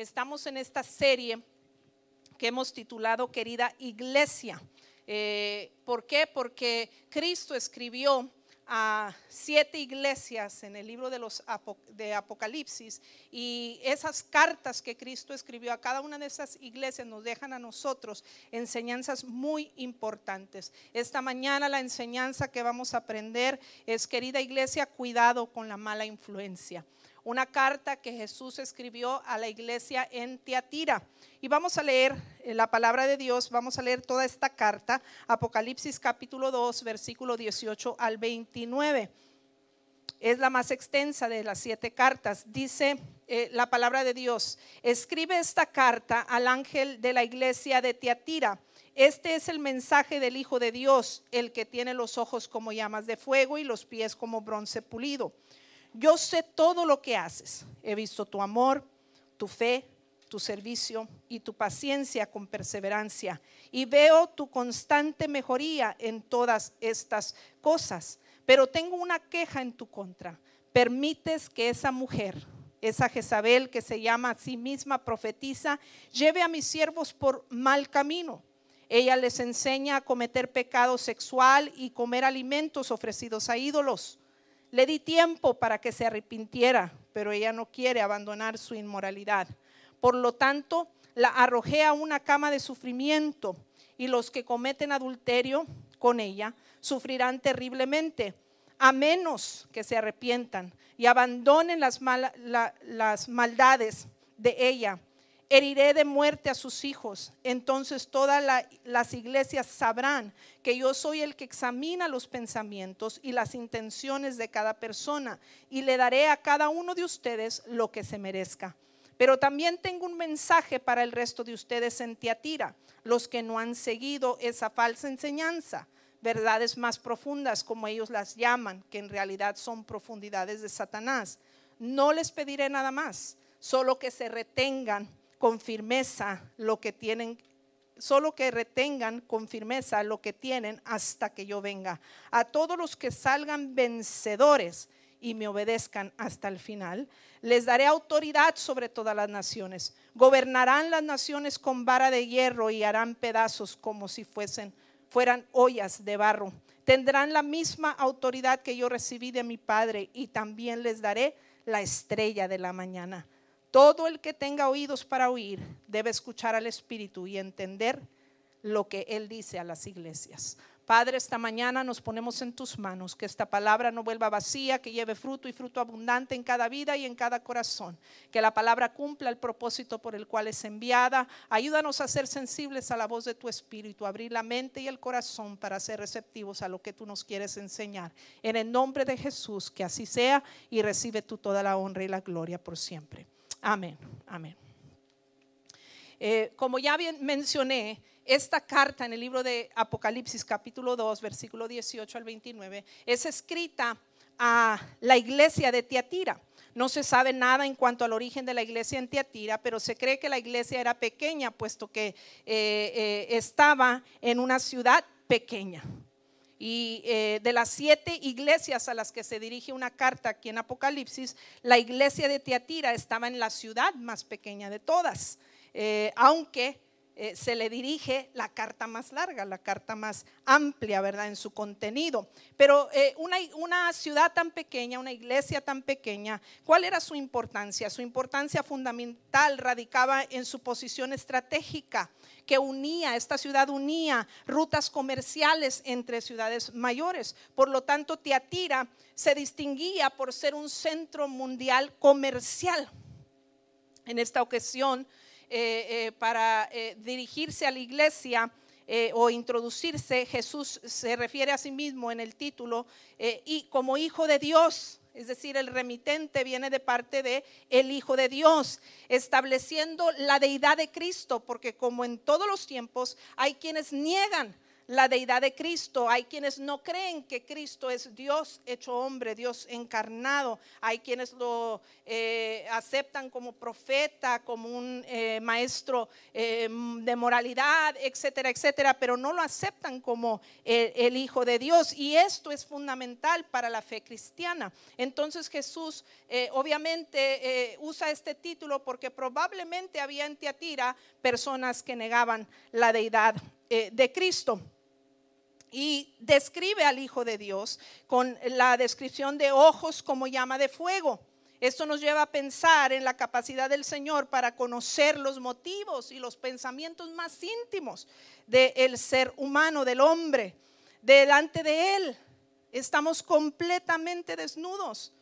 Estamos en esta serie que hemos titulado Querida Iglesia. Eh, ¿Por qué? Porque Cristo escribió a siete iglesias en el libro de los de Apocalipsis y esas cartas que Cristo escribió a cada una de esas iglesias nos dejan a nosotros enseñanzas muy importantes. Esta mañana la enseñanza que vamos a aprender es, querida iglesia, cuidado con la mala influencia una carta que Jesús escribió a la iglesia en Tiatira. Y vamos a leer eh, la palabra de Dios, vamos a leer toda esta carta, Apocalipsis capítulo 2, versículo 18 al 29. Es la más extensa de las siete cartas. Dice eh, la palabra de Dios, escribe esta carta al ángel de la iglesia de Tiatira. Este es el mensaje del Hijo de Dios, el que tiene los ojos como llamas de fuego y los pies como bronce pulido yo sé todo lo que haces. He visto tu amor, tu fe, tu servicio y tu paciencia con perseverancia. Y veo tu constante mejoría en todas estas cosas. Pero tengo una queja en tu contra. Permites que esa mujer, esa Jezabel que se llama a sí misma profetiza, lleve a mis siervos por mal camino. Ella les enseña a cometer pecado sexual y comer alimentos ofrecidos a ídolos. Le di tiempo para que se arrepintiera, pero ella no quiere abandonar su inmoralidad. Por lo tanto, la arrojé a una cama de sufrimiento y los que cometen adulterio con ella sufrirán terriblemente, a menos que se arrepientan y abandonen las, las maldades de ella heriré de muerte a sus hijos. Entonces todas las iglesias sabrán que yo soy el que examina los pensamientos y las intenciones de cada persona y le daré a cada uno de ustedes lo que se merezca. Pero también tengo un mensaje para el resto de ustedes en Tiatira, los que no han seguido esa falsa enseñanza, verdades más profundas como ellos las llaman, que en realidad son profundidades de Satanás. No les pediré nada más, solo que se retengan con firmeza lo que tienen, solo que retengan con firmeza lo que tienen hasta que yo venga. A todos los que salgan vencedores y me obedezcan hasta el final, les daré autoridad sobre todas las naciones. Gobernarán las naciones con vara de hierro y harán pedazos como si fuesen fueran ollas de barro. Tendrán la misma autoridad que yo recibí de mi Padre y también les daré la estrella de la mañana. Todo el que tenga oídos para oír debe escuchar al Espíritu y entender lo que Él dice a las iglesias. Padre, esta mañana nos ponemos en tus manos, que esta palabra no vuelva vacía, que lleve fruto y fruto abundante en cada vida y en cada corazón, que la palabra cumpla el propósito por el cual es enviada. Ayúdanos a ser sensibles a la voz de tu Espíritu, abrir la mente y el corazón para ser receptivos a lo que tú nos quieres enseñar. En el nombre de Jesús, que así sea y recibe tú toda la honra y la gloria por siempre. Amén, amén. Eh, como ya mencioné, esta carta en el libro de Apocalipsis capítulo 2, versículo 18 al 29, es escrita a la iglesia de Tiatira. No se sabe nada en cuanto al origen de la iglesia en Tiatira, pero se cree que la iglesia era pequeña, puesto que eh, eh, estaba en una ciudad pequeña. Y eh, de las siete iglesias a las que se dirige una carta aquí en Apocalipsis, la iglesia de Tiatira estaba en la ciudad más pequeña de todas, eh, aunque eh, se le dirige la carta más larga, la carta más amplia, ¿verdad? En su contenido. Pero una, una ciudad tan pequeña, una iglesia tan pequeña, ¿cuál era su importancia? Su importancia fundamental radicaba en su posición estratégica que unía, esta ciudad unía rutas comerciales entre ciudades mayores. Por lo tanto, Tiatira se distinguía por ser un centro mundial comercial. En esta ocasión, eh, eh, para eh, dirigirse a la iglesia, o introducirse, Jesús se refiere a sí mismo en el título y como hijo de Dios es decir, el remitente viene de parte de el Hijo de Dios, estableciendo la deidad de Cristo, porque como en todos los tiempos hay quienes niegan la deidad de Cristo. Hay quienes no creen que Cristo es Dios hecho hombre, Dios encarnado. Hay quienes lo eh, aceptan como profeta, como un eh, maestro eh, de moralidad, etcétera, etcétera, pero no lo aceptan como el Hijo de Dios. Y esto es fundamental para la fe cristiana. Entonces Jesús obviamente usa este título porque probablemente había en Tiatira personas que negaban la deidad de Cristo y describe al Hijo de Dios con la descripción de ojos como llama de fuego. Esto nos lleva a pensar en la capacidad del Señor para conocer los motivos y los pensamientos más íntimos del ser humano, del hombre. Delante de Él estamos completamente desnudos.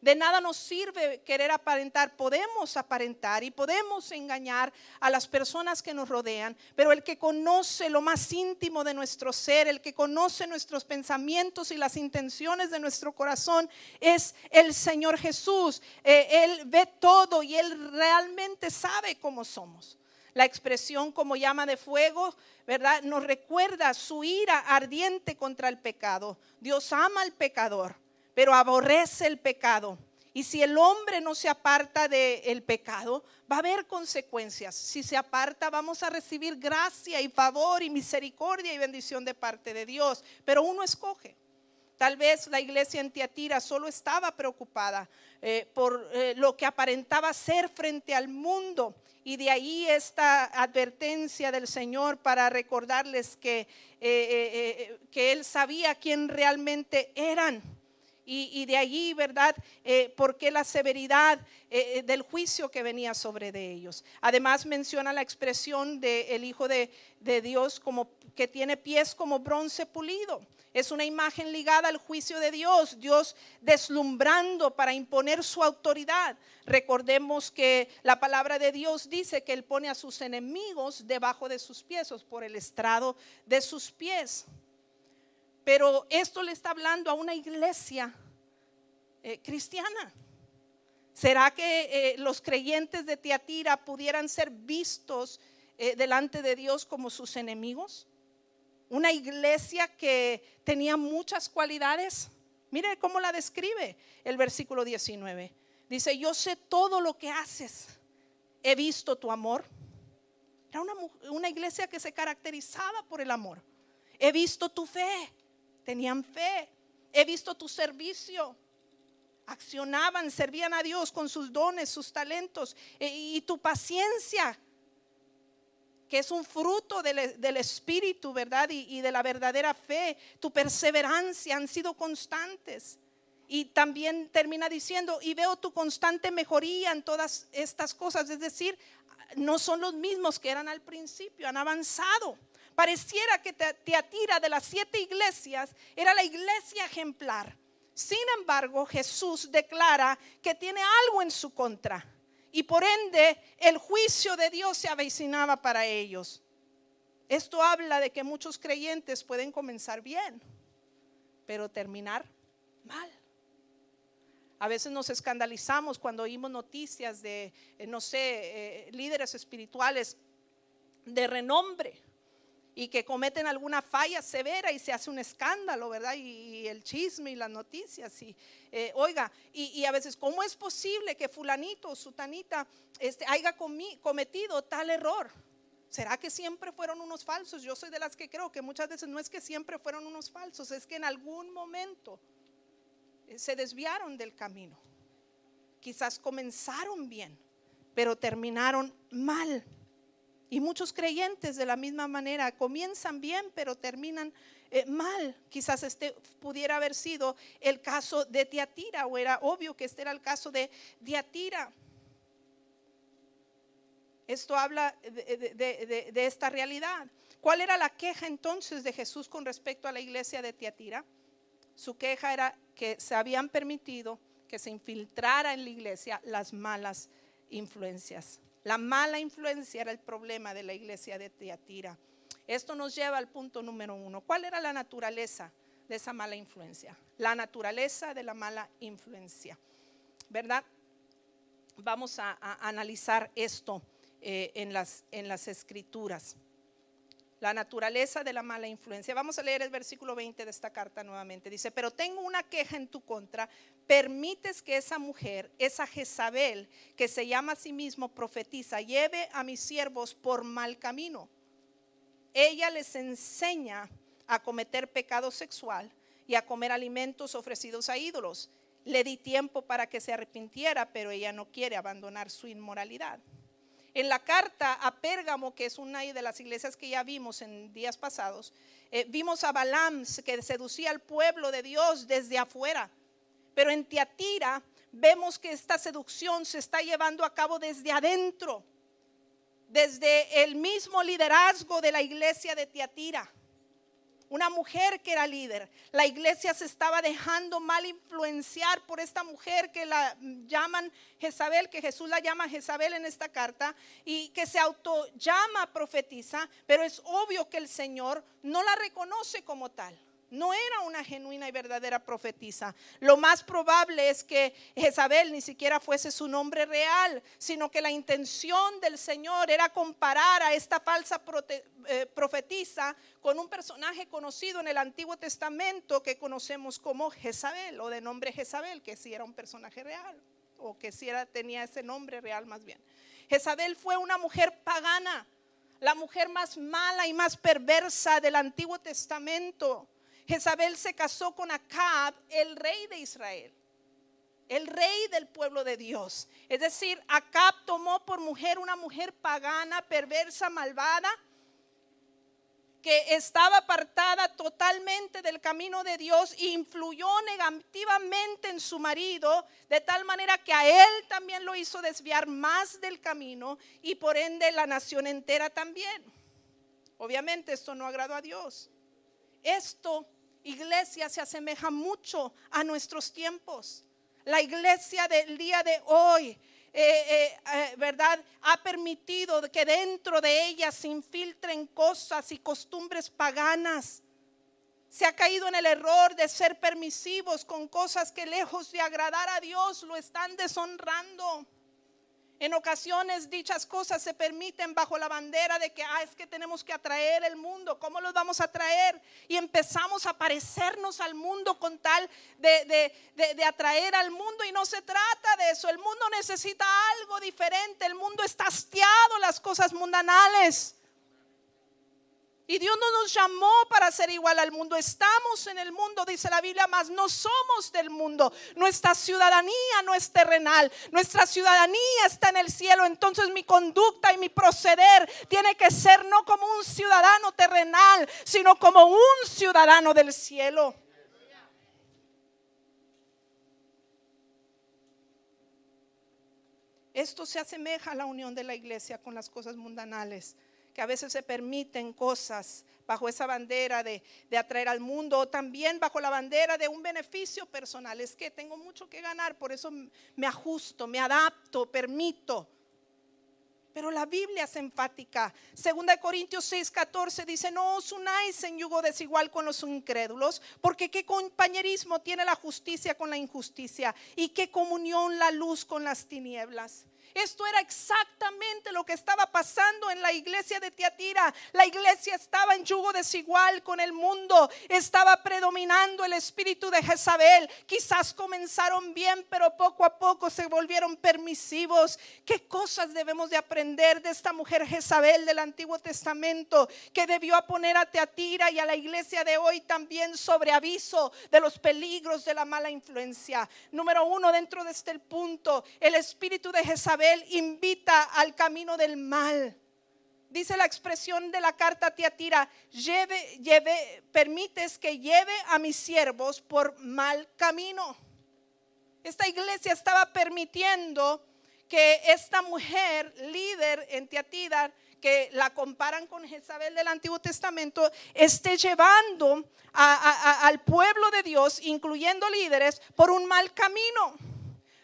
De nada nos sirve querer aparentar. Podemos aparentar y podemos engañar a las personas que nos rodean, pero el que conoce lo más íntimo de nuestro ser, el que conoce nuestros pensamientos y las intenciones de nuestro corazón es el Señor Jesús. Eh, él ve todo y Él realmente sabe cómo somos. La expresión como llama de fuego, ¿verdad? Nos recuerda su ira ardiente contra el pecado. Dios ama al pecador pero aborrece el pecado. Y si el hombre no se aparta del pecado, va a haber consecuencias. Si se aparta, vamos a recibir gracia y favor y misericordia y bendición de parte de Dios. Pero uno escoge. Tal vez la iglesia en Tiatira solo estaba preocupada eh, por eh, lo que aparentaba ser frente al mundo. Y de ahí esta advertencia del Señor para recordarles que, eh, que Él sabía quién realmente eran y, de allí, ¿verdad? Eh, porque la severidad eh, eh, del juicio que venía sobre de ellos. Además menciona la expresión del Hijo de, de Dios como que tiene pies como bronce pulido. Es una imagen ligada al juicio de Dios, Dios deslumbrando para imponer su autoridad. Recordemos que la palabra de Dios dice que Él pone a sus enemigos debajo de sus pies, por el estrado de sus pies. Pero esto le está hablando a una iglesia eh, cristiana. ¿Será que eh, los creyentes de Tiatira pudieran ser vistos eh, delante de Dios como sus enemigos? Una iglesia que tenía muchas cualidades. Mire cómo la describe el versículo 19. Dice, yo sé todo lo que haces. He visto tu amor. Era una, una iglesia que se caracterizaba por el amor. He visto tu fe tenían fe. He visto tu servicio. Accionaban, servían a Dios con sus dones, sus talentos e, y tu paciencia, que es un fruto del, Espíritu, ¿verdad? Y, y de la verdadera fe. Tu perseverancia han sido constantes. Y también termina diciendo, y veo tu constante mejoría en todas estas cosas. Es decir, no son los mismos que eran al principio, han avanzado. Pareciera que Teatira de las siete iglesias era la iglesia ejemplar. Sin embargo, Jesús declara que tiene algo en su contra y por ende el juicio de Dios se avecinaba para ellos. Esto habla de que muchos creyentes pueden comenzar bien, pero terminar mal. A veces nos escandalizamos cuando oímos noticias de, eh, no sé, eh, líderes espirituales de renombre y que cometen alguna falla severa y se hace un escándalo, ¿verdad? Y, el chisme y las noticias. Y, eh, oiga, y, a veces, ¿cómo es posible que fulanito o sutanita este, haya cometido tal error? ¿Será que siempre fueron unos falsos? Yo soy de las que creo que muchas veces no es que siempre fueron unos falsos, es que en algún momento eh, se desviaron del camino. Quizás comenzaron bien, pero terminaron mal. Y muchos creyentes de la misma manera comienzan bien, pero terminan eh, mal. Quizás este pudiera haber sido el caso de Tiatira, o era obvio que este era el caso de Tiatira. Esto habla de, de, esta realidad. ¿Cuál era la queja entonces de Jesús con respecto a la iglesia de Tiatira? Su queja era que se habían permitido que se infiltrara en la iglesia las malas influencias. La mala influencia era el problema de la iglesia de Teatira. Esto nos lleva al punto número uno. ¿Cuál era la naturaleza de esa mala influencia? La naturaleza de la mala influencia. ¿Verdad? Vamos a, analizar esto eh, en, las, en las escrituras. La naturaleza de la mala influencia. Vamos a leer el versículo 20 de esta carta nuevamente. Dice, pero tengo una queja en tu contra. Permites que esa mujer, esa Jezabel, que se llama a sí mismo profetiza, lleve a mis siervos por mal camino. Ella les enseña a cometer pecado sexual y a comer alimentos ofrecidos a ídolos. Le di tiempo para que se arrepintiera, pero ella no quiere abandonar su inmoralidad. En la carta a Pérgamo, que es una de las iglesias que ya vimos en días pasados, eh, vimos a Balaam que seducía al pueblo de Dios desde afuera. Pero en Tiatira vemos que esta seducción se está llevando a cabo desde adentro, desde el mismo liderazgo de la iglesia de Tiatira una mujer que era líder. La iglesia se estaba dejando mal influenciar por esta mujer que la llaman Jezabel, que Jesús la llama Jezabel en esta carta, y que se auto llama profetiza, pero es obvio que el Señor no la reconoce como tal. No era una genuina y verdadera profetisa. Lo más probable es que Jezabel ni siquiera fuese su nombre real, sino que la intención del Señor era comparar a esta falsa eh, profetisa con un personaje conocido en el Antiguo Testamento que conocemos como Jezabel o de nombre Jezabel, que si era un personaje real o que si era, tenía ese nombre real más bien. Jezabel fue una mujer pagana, la mujer más mala y más perversa del Antiguo Testamento Jezabel se casó con Acab, el rey de Israel, el rey del pueblo de Dios. Es decir, Acab tomó por mujer una mujer pagana, perversa, malvada, que estaba apartada totalmente del camino de Dios e influyó negativamente en su marido, de tal manera que a él también lo hizo desviar más del camino y por ende la nación entera también. Obviamente esto no agradó a Dios. Esto iglesia se asemeja mucho a nuestros tiempos. La iglesia del día de hoy, eh, eh, eh, ¿verdad? Ha permitido que dentro de ella se infiltren cosas y costumbres paganas. Se ha caído en el error de ser permisivos con cosas que lejos de agradar a Dios lo están deshonrando. En ocasiones dichas cosas se permiten bajo la bandera de que ah, es que tenemos que atraer el mundo. ¿Cómo los vamos a atraer? Y empezamos a parecernos al mundo con tal de, de, atraer al mundo. Y no se trata de eso. El mundo necesita algo diferente. El mundo está hastiado las cosas mundanales. Y Dios no nos llamó para ser igual al mundo. Estamos en el mundo, dice la Biblia, mas no somos del mundo. Nuestra ciudadanía no es terrenal. Nuestra ciudadanía está en el cielo. Entonces mi conducta y mi proceder tiene que ser no como un ciudadano terrenal, sino como un ciudadano del cielo. Esto se asemeja a la unión de la iglesia con las cosas mundanales que a veces se permiten cosas bajo esa bandera de, atraer al mundo o también bajo la bandera de un beneficio personal. Es que tengo mucho que ganar, por eso me ajusto, me adapto, permito. Pero la Biblia es enfática. Segunda de Corintios 6, 14 dice, no os unáis en yugo desigual con los incrédulos, porque qué compañerismo tiene la justicia con la injusticia y qué comunión la luz con las tinieblas. Esto era exactamente lo que estaba pasando en la iglesia de Tiatira. La iglesia estaba en yugo desigual con el mundo. Estaba predominando el espíritu de Jezabel. Quizás comenzaron bien, pero poco a poco se volvieron permisivos. ¿Qué cosas debemos de aprender de esta mujer Jezabel del Antiguo Testamento que debió poner a Teatira y a la iglesia de hoy también sobre aviso de los peligros de la mala influencia? Número uno, dentro de este punto, el espíritu de Jezabel invita al camino del mal. Dice la expresión de la carta Tiatira, lleve, permites que lleve a mis siervos por mal camino. Esta iglesia estaba permitiendo que esta mujer líder en Tiatira, que la comparan con Jezabel del Antiguo Testamento, esté llevando al pueblo de Dios, incluyendo líderes, por un mal camino.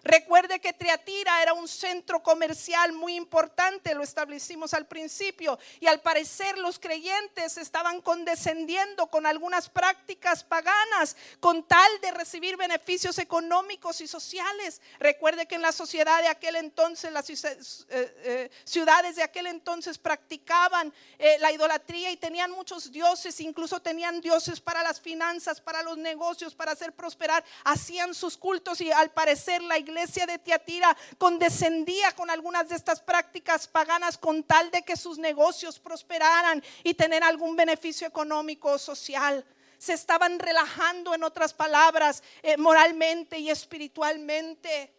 Recuerde que Triatira era un centro comercial muy importante, lo establecimos al principio, y al parecer los creyentes estaban condescendiendo con algunas prácticas paganas con tal de recibir beneficios económicos y sociales. Recuerde que en la sociedad de aquel entonces, las eh, eh, ciudades de aquel entonces practicaban eh, la idolatría y tenían muchos dioses, incluso tenían dioses para las finanzas, para los negocios, para hacer prosperar, hacían sus cultos y al parecer la iglesia iglesia de Tiatira condescendía con algunas de estas prácticas paganas con tal de que sus negocios prosperaran y tener algún beneficio económico o social. Se estaban relajando, en otras palabras, eh, moralmente y espiritualmente.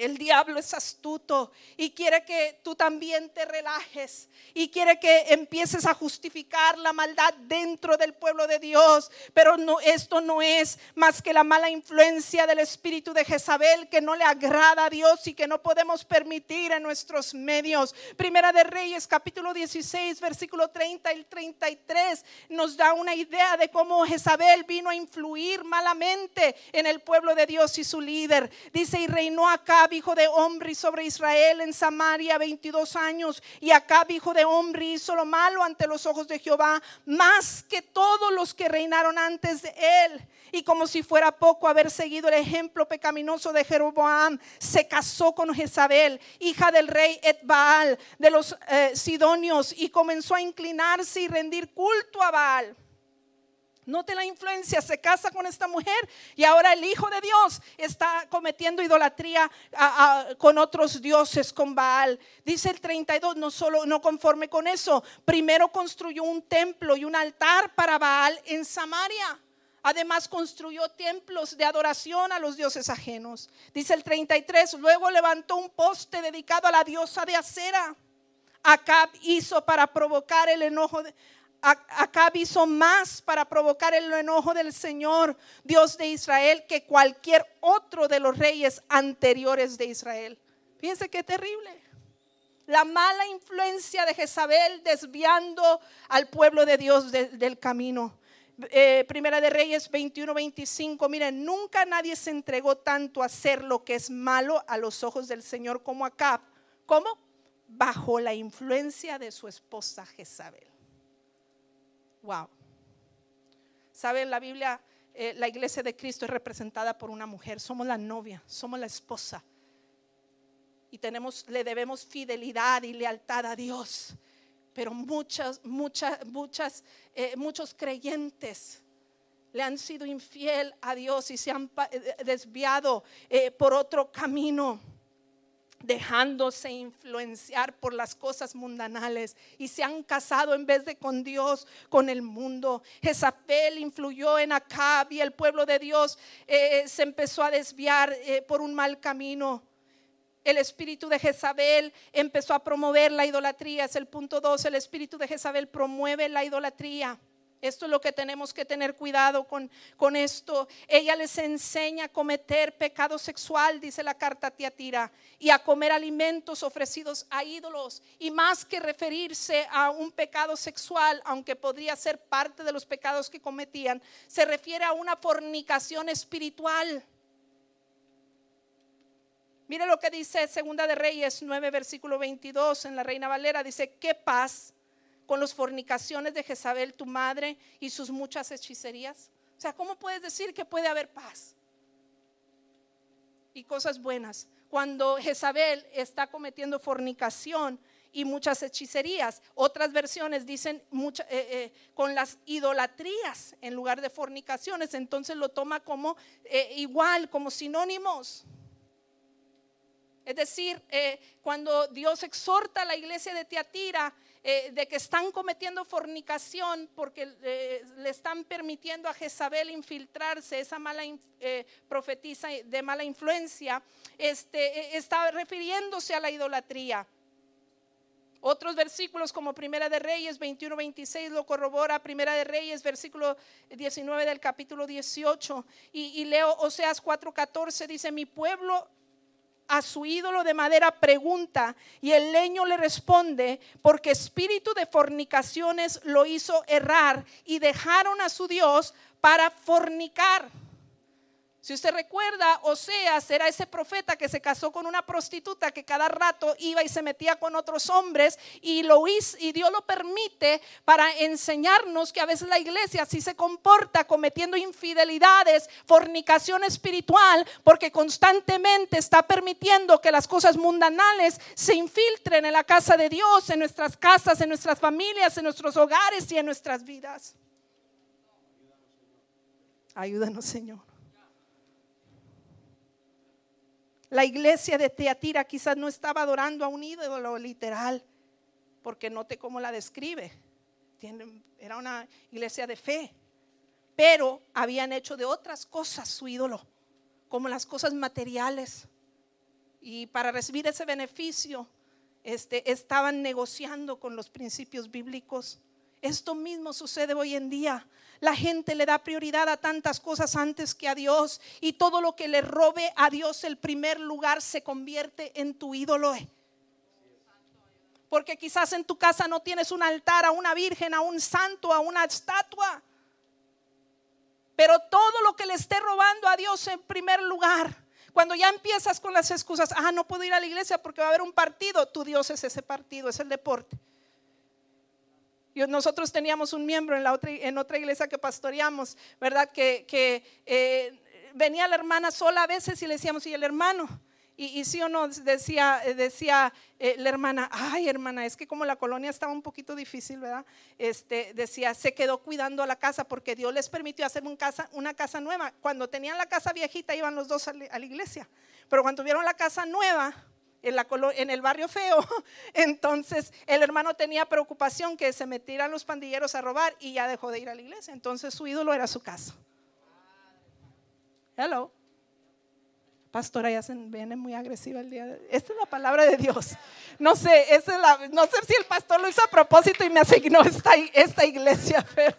El diablo es astuto y quiere que tú también te relajes y quiere que empieces a justificar la maldad dentro del pueblo de Dios. Pero no, esto no es más que la mala influencia del espíritu de Jezabel que no le agrada a Dios y que no podemos permitir en nuestros medios. Primera de Reyes, capítulo 16, versículo 30 y 33 nos da una idea de cómo Jezabel vino a influir malamente en el pueblo de Dios y su líder. Dice, y reinó acá hijo de hombre sobre Israel en Samaria 22 años. Y Acab, hijo de hombre, hizo lo malo ante los ojos de Jehová, más que todos los que reinaron antes de él. Y como si fuera poco haber seguido el ejemplo pecaminoso de Jeroboam, se casó con Jezabel, hija del rey Etbaal, de los eh, Sidonios, y comenzó a inclinarse y rendir culto a Baal. Note la influencia, se casa con esta mujer y ahora el Hijo de Dios está cometiendo idolatría con otros dioses, con Baal. Dice el 32, no solo, no conforme con eso, primero construyó un templo y un altar para Baal en Samaria. Además construyó templos de adoración a los dioses ajenos. Dice el 33, luego levantó un poste dedicado a la diosa de acera. Acab hizo para provocar el enojo de, Acab hizo más para provocar el enojo del Señor, Dios de Israel, que cualquier otro de los reyes anteriores de Israel. Fíjense qué terrible. La mala influencia de Jezabel desviando al pueblo de Dios del camino. Eh, Primera de Reyes 21, 25. Miren, nunca nadie se entregó tanto a hacer lo que es malo a los ojos del Señor como Acab. ¿Cómo? Bajo la influencia de su esposa Jezabel. Wow. ¿Saben? La Biblia, eh, la iglesia de Cristo es representada por una mujer. Somos la novia, somos la esposa. Y tenemos, le debemos fidelidad y lealtad a Dios. Pero muchas, muchas, muchas, eh, muchos creyentes le han sido infiel a Dios y se han eh, desviado por otro camino dejándose influenciar por las cosas mundanales y se han casado en vez de con Dios, con el mundo. Jezabel influyó en Acab y el pueblo de Dios eh, se empezó a desviar eh, por un mal camino. El espíritu de Jezabel empezó a promover la idolatría. Es el punto 2. El espíritu de Jezabel promueve la idolatría. Esto es lo que tenemos que tener cuidado con, con esto. Ella les enseña a cometer pecado sexual, dice la carta Tiatira, y a comer alimentos ofrecidos a ídolos. Y más que referirse a un pecado sexual, aunque podría ser parte de los pecados que cometían, se refiere a una fornicación espiritual. Mire lo que dice Segunda de Reyes 9, versículo 22 en la Reina Valera. Dice, qué paz con las fornicaciones de Jezabel, tu madre, y sus muchas hechicerías? O sea, ¿cómo puedes decir que puede haber paz y cosas buenas cuando Jezabel está cometiendo fornicación y muchas hechicerías? Otras versiones dicen eh, eh, con las idolatrías en lugar de fornicaciones, entonces lo toma como eh, igual, como sinónimos. Es decir, cuando Dios exhorta a la iglesia de Tiatira, eh, de que están cometiendo fornicación porque eh, le están permitiendo a Jezabel infiltrarse, esa mala eh, profetisa de mala influencia, este, está refiriéndose a la idolatría. Otros versículos como Primera de Reyes 21, 26 lo corrobora, Primera de Reyes versículo 19 del capítulo 18 y, y leo Oseas 4, 14 dice, mi pueblo a su ídolo de madera pregunta y el leño le responde, porque espíritu de fornicaciones lo hizo errar y dejaron a su Dios para fornicar. Si usted recuerda, Oseas era ese profeta que se casó con una prostituta que cada rato iba y se metía con otros hombres y Dios lo permite para enseñarnos que a veces la iglesia así se comporta cometiendo infidelidades, fornicación espiritual, porque constantemente está permitiendo que las cosas mundanales se infiltren en la casa de Dios, en nuestras casas, en nuestras familias, en nuestros hogares y en nuestras vidas. Ayúdanos, Señor. La iglesia de Teatira quizás no estaba adorando a un ídolo literal, porque note cómo la describe. Era una iglesia de fe, pero habían hecho de otras cosas su ídolo, como las cosas materiales. Y para recibir ese beneficio, este, estaban negociando con los principios bíblicos. Esto mismo sucede hoy en día. La gente le da prioridad a tantas cosas antes que a Dios y todo lo que le robe a Dios el primer lugar se convierte en tu ídolo. Porque quizás en tu casa no tienes un altar a una virgen, a un santo, a una estatua. Pero todo lo que le esté robando a Dios en primer lugar, cuando ya empiezas con las excusas, ah, no puedo ir a la iglesia porque va a haber un partido, tu Dios es ese partido, es el deporte. Nosotros teníamos un miembro en, la otra, en otra iglesia que pastoreamos, ¿verdad? Que, eh, venía la hermana sola a veces y le decíamos, ¿y el hermano? Y, sí o no, decía, decía eh, la hermana, ay hermana, es que como la colonia estaba un poquito difícil, ¿verdad? Este, decía, se quedó cuidando la casa porque Dios les permitió hacer un casa, una casa nueva. Cuando tenían la casa viejita iban los dos a la iglesia, pero cuando tuvieron la casa nueva, en, el barrio feo. Entonces el hermano tenía preocupación que se metieran los pandilleros a robar y ya dejó de ir a la iglesia. Entonces su ídolo era su casa. Hello. Pastora, ya se viene muy agresiva el día de Esta es la palabra de Dios. No sé, no sé si el pastor lo hizo a propósito y me asignó esta, esta iglesia, pero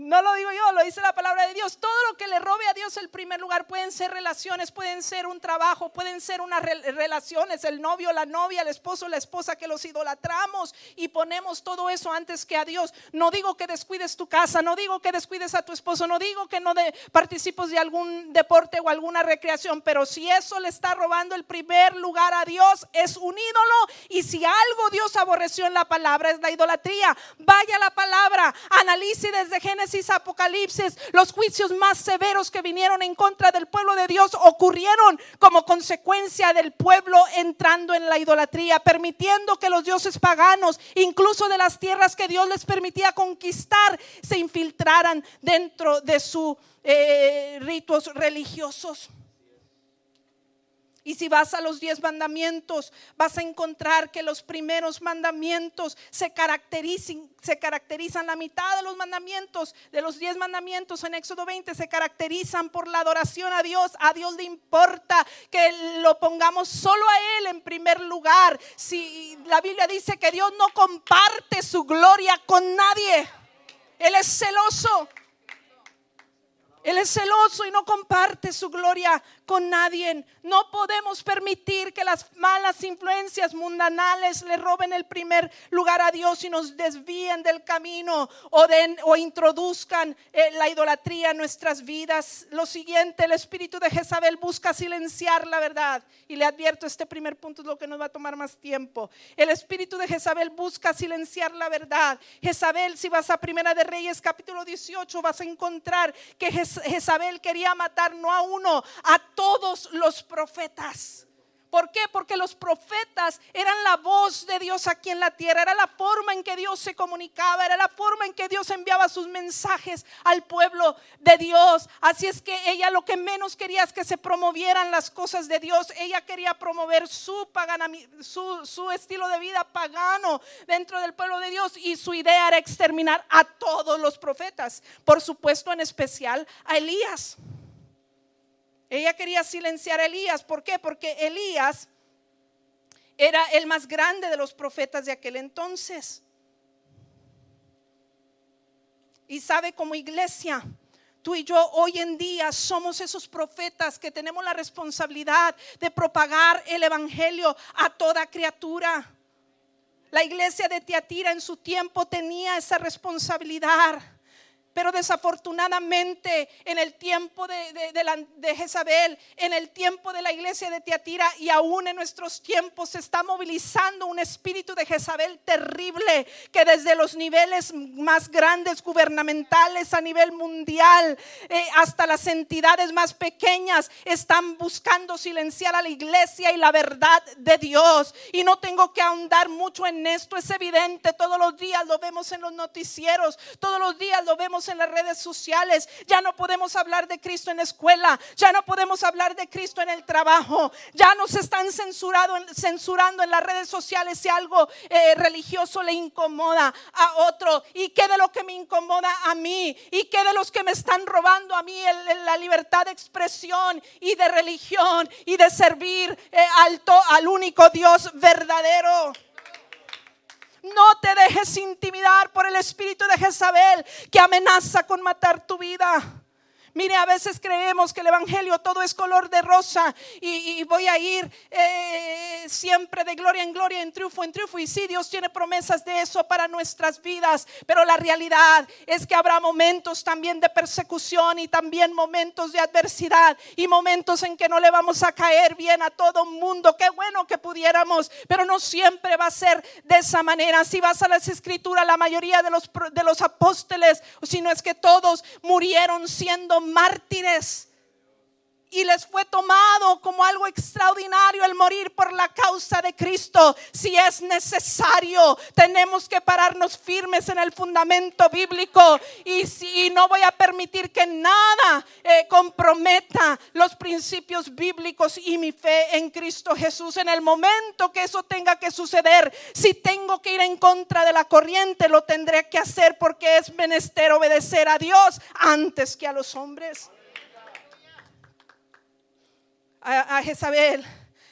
no lo digo yo, lo dice la palabra de Dios. Todo lo que le robe a Dios el primer lugar pueden ser relaciones, pueden ser un trabajo, pueden ser unas relaciones, el novio, la novia, el esposo, la esposa que los idolatramos y ponemos todo eso antes que a Dios. No digo que descuides tu casa, no digo que descuides a tu esposo, no digo que no participes de algún deporte o alguna recreación, pero si eso le está robando el primer lugar a Dios, es un ídolo. Y si algo Dios aborreció en la palabra es la idolatría, vaya la palabra, analice desde Génesis Apocalipsis, los juicios más severos que vinieron en contra del pueblo de Dios ocurrieron como consecuencia del pueblo entrando en la idolatría, permitiendo que los dioses paganos, incluso de las tierras que Dios les permitía conquistar, se infiltraran dentro de sus eh, ritos religiosos. Y si vas a los diez mandamientos, vas a encontrar que los primeros mandamientos se caracterizan, se caracterizan, la mitad de los mandamientos, de los diez mandamientos en Éxodo 20, se caracterizan por la adoración a Dios. A Dios le importa que lo pongamos solo a Él en primer lugar. Si la Biblia dice que Dios no comparte su gloria con nadie, Él es celoso. Él es celoso y no comparte su gloria con nadie. No podemos permitir que las malas influencias mundanales le roben el primer lugar a Dios y nos desvíen del camino o, o introduzcan eh, la idolatría en nuestras vidas. Lo siguiente, el espíritu de Jezabel busca silenciar la verdad. Y le advierto, este primer punto es lo que nos va a tomar más tiempo. El espíritu de Jezabel busca silenciar la verdad. Jezabel, si vas a Primera de Reyes capítulo 18, vas a encontrar que Jezabel quería matar no a uno, a todos los profetas. ¿Por qué? Porque los profetas eran la voz de Dios aquí en la tierra, era la forma en que Dios se comunicaba, era la forma en que Dios enviaba sus mensajes al pueblo de Dios. Así es que ella lo que menos quería es que se promovieran las cosas de Dios, ella quería promover su, su, su estilo de vida pagano dentro del pueblo de Dios y su idea era exterminar a todos los profetas, por supuesto en especial a Elías. Ella quería silenciar a Elías. ¿Por qué? Porque Elías era el más grande de los profetas de aquel entonces. Y sabe como iglesia, tú y yo hoy en día somos esos profetas que tenemos la responsabilidad de propagar el Evangelio a toda criatura. La iglesia de Tiatira en su tiempo tenía esa responsabilidad. Pero desafortunadamente en el tiempo de, de, Jezabel, en el tiempo de la iglesia de Tiatira y aún en nuestros tiempos se está movilizando un espíritu de Jezabel terrible que desde los niveles más grandes gubernamentales a nivel mundial eh, hasta las entidades más pequeñas están buscando silenciar a la iglesia y la verdad de Dios. Y no tengo que ahondar mucho en esto, es evidente, todos los días lo vemos en los noticieros, todos los días lo vemos en las redes sociales. Ya no podemos hablar de Cristo en la escuela. Ya no podemos hablar de Cristo en el trabajo. Ya nos están censurado, censurando en las redes sociales si algo eh, religioso le incomoda a otro. ¿Y qué de lo que me incomoda a mí? ¿Y qué de los que me están robando a mí la libertad de expresión y de religión y de servir eh, al, al único Dios verdadero? No te dejes intimidar por el espíritu de Jezabel que amenaza con matar tu vida. Mire, a veces creemos que el Evangelio todo es color de rosa y, voy a ir eh, siempre de gloria en gloria, en triunfo en triunfo. Y sí, Dios tiene promesas de eso para nuestras vidas, pero la realidad es que habrá momentos también de persecución y también momentos de adversidad y momentos en que no le vamos a caer bien a todo mundo. Qué bueno que pudiéramos, pero no siempre va a ser de esa manera. Si vas a las escrituras, la mayoría de los, de los apóstoles, si no es que todos murieron siendo mártires y les fue tomado como algo extraordinario el morir por la causa de Cristo. Si es necesario, tenemos que pararnos firmes en el fundamento bíblico y, si, no voy a permitir que nada eh, comprometa los principios bíblicos y mi fe en Cristo Jesús. En el momento que eso tenga que suceder, si tengo que ir en contra de la corriente, lo tendré que hacer porque es menester obedecer a Dios antes que a los hombres a, Jezabel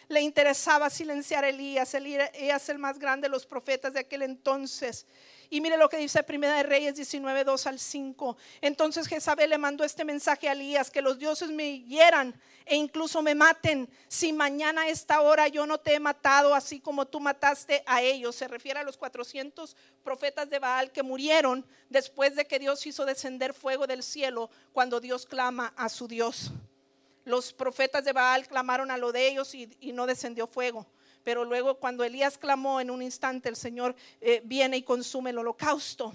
le interesaba silenciar a Elías. Elías el más grande de los profetas de aquel entonces. Y mire lo que dice Primera de Reyes 19, 2 al 5. Entonces Jezabel le mandó este mensaje a Elías, que los dioses me hieran e incluso me maten, si mañana a esta hora yo no te he matado, así como tú mataste a ellos. Se refiere a los 400 profetas de Baal que murieron después de que Dios hizo descender fuego del cielo cuando Dios clama a su Dios. Los profetas de Baal clamaron a lo de ellos y, no descendió fuego. Pero luego cuando Elías clamó en un instante, el Señor eh, viene y consume el holocausto.